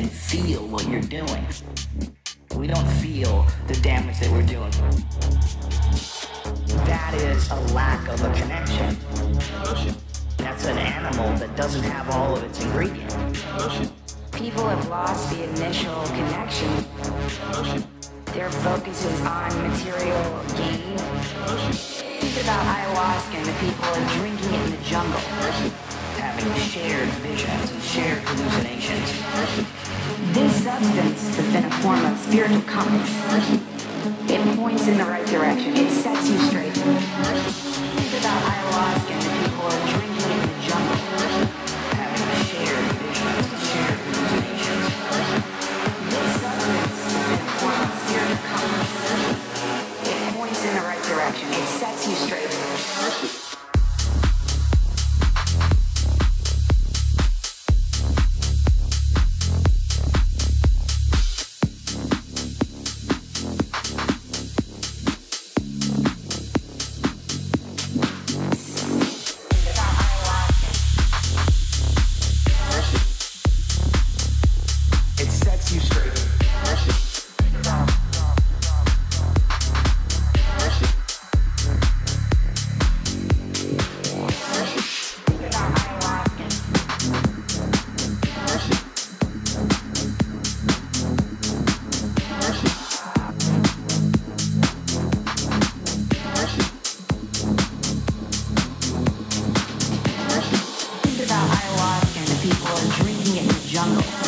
and feel what you're doing, jungle.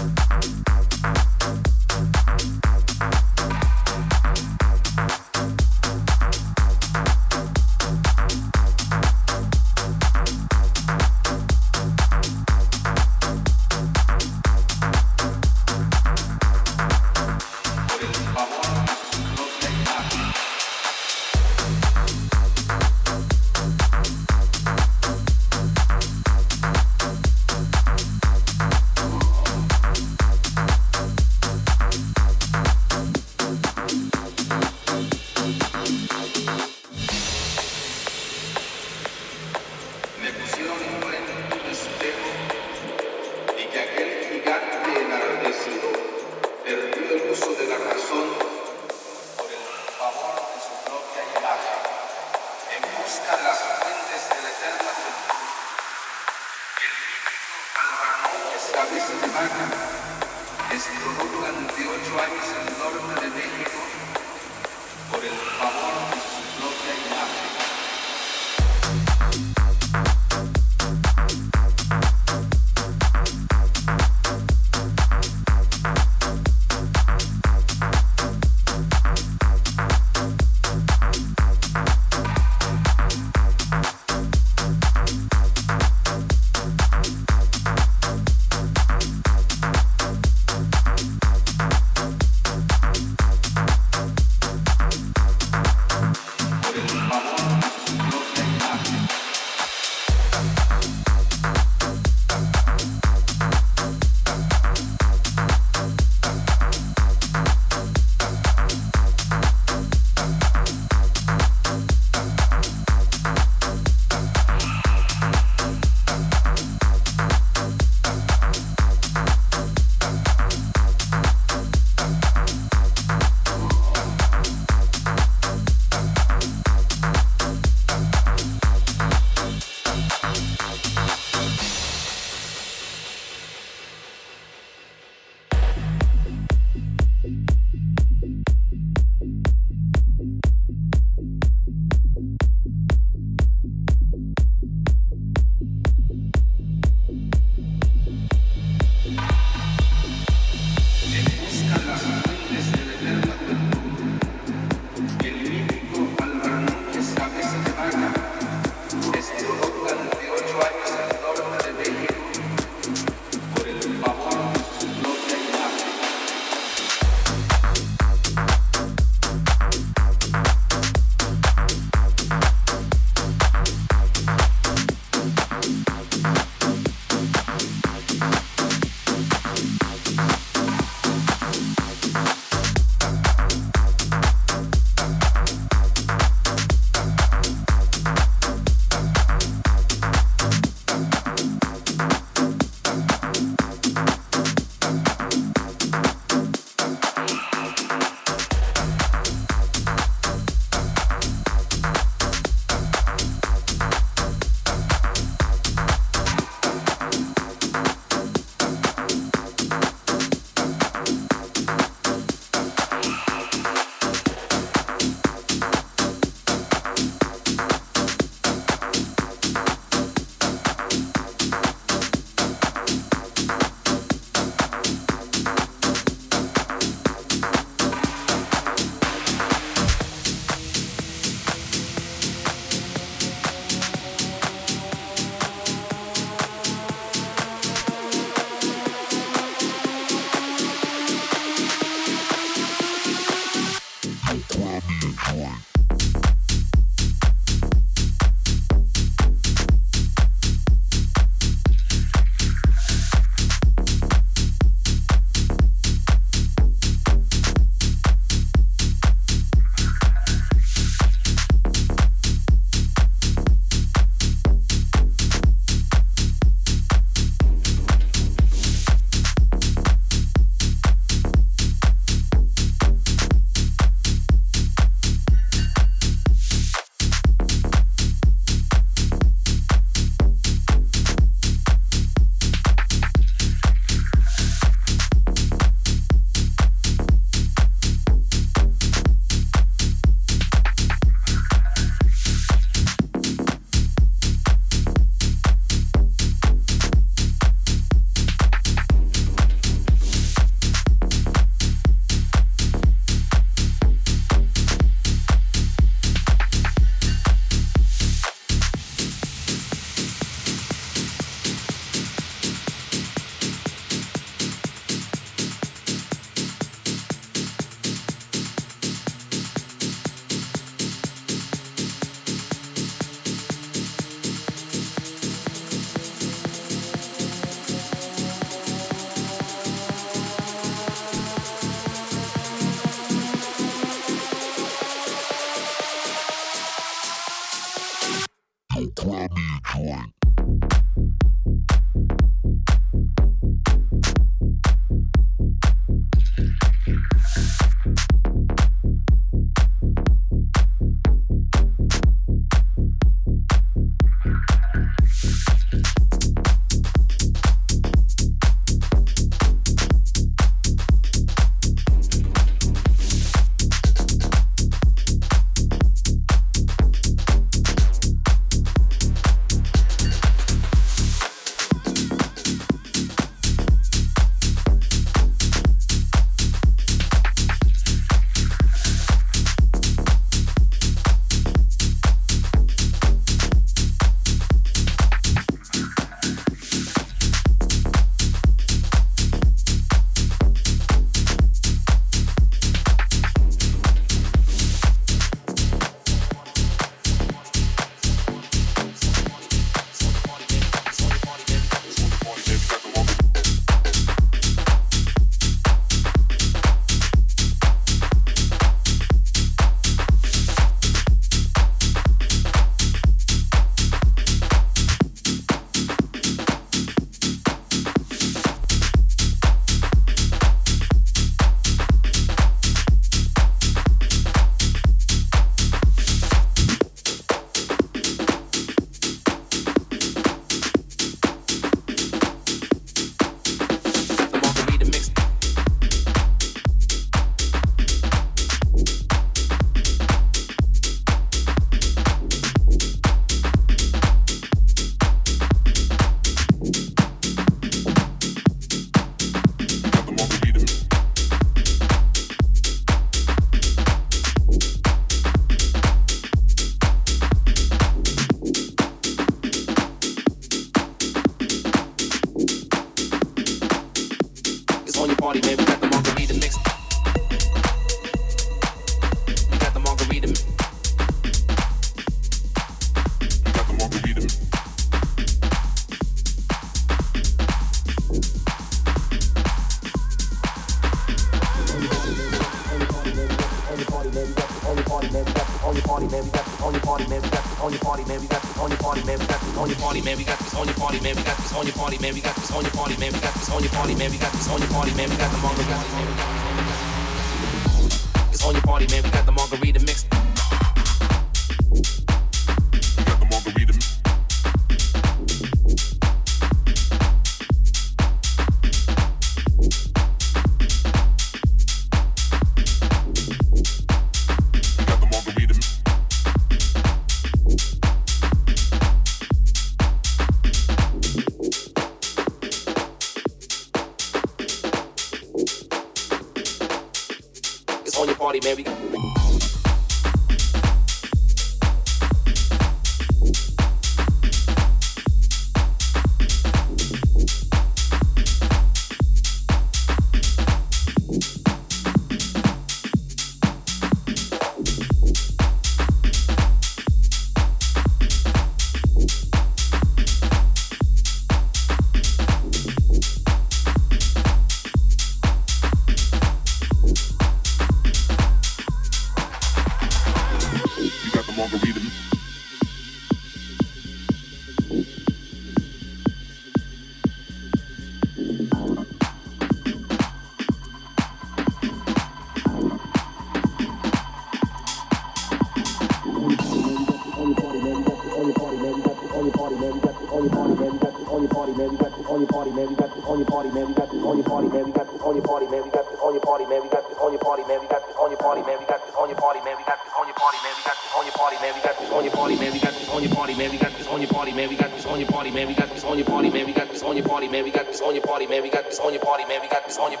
on your party, man. We got on your party, man. We got this on your party, man. We got this on your party, man. We got this on your party, man. We got this on your party, man. We got this on your party, man. We got this on your party, man. We got this on your party, man. We got this on your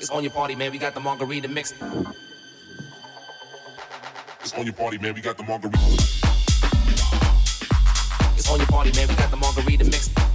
It's on your party, man. We got the margarita mix. It's on your party, man. We got the margarita. It's on your party, man. We got the margarita mix.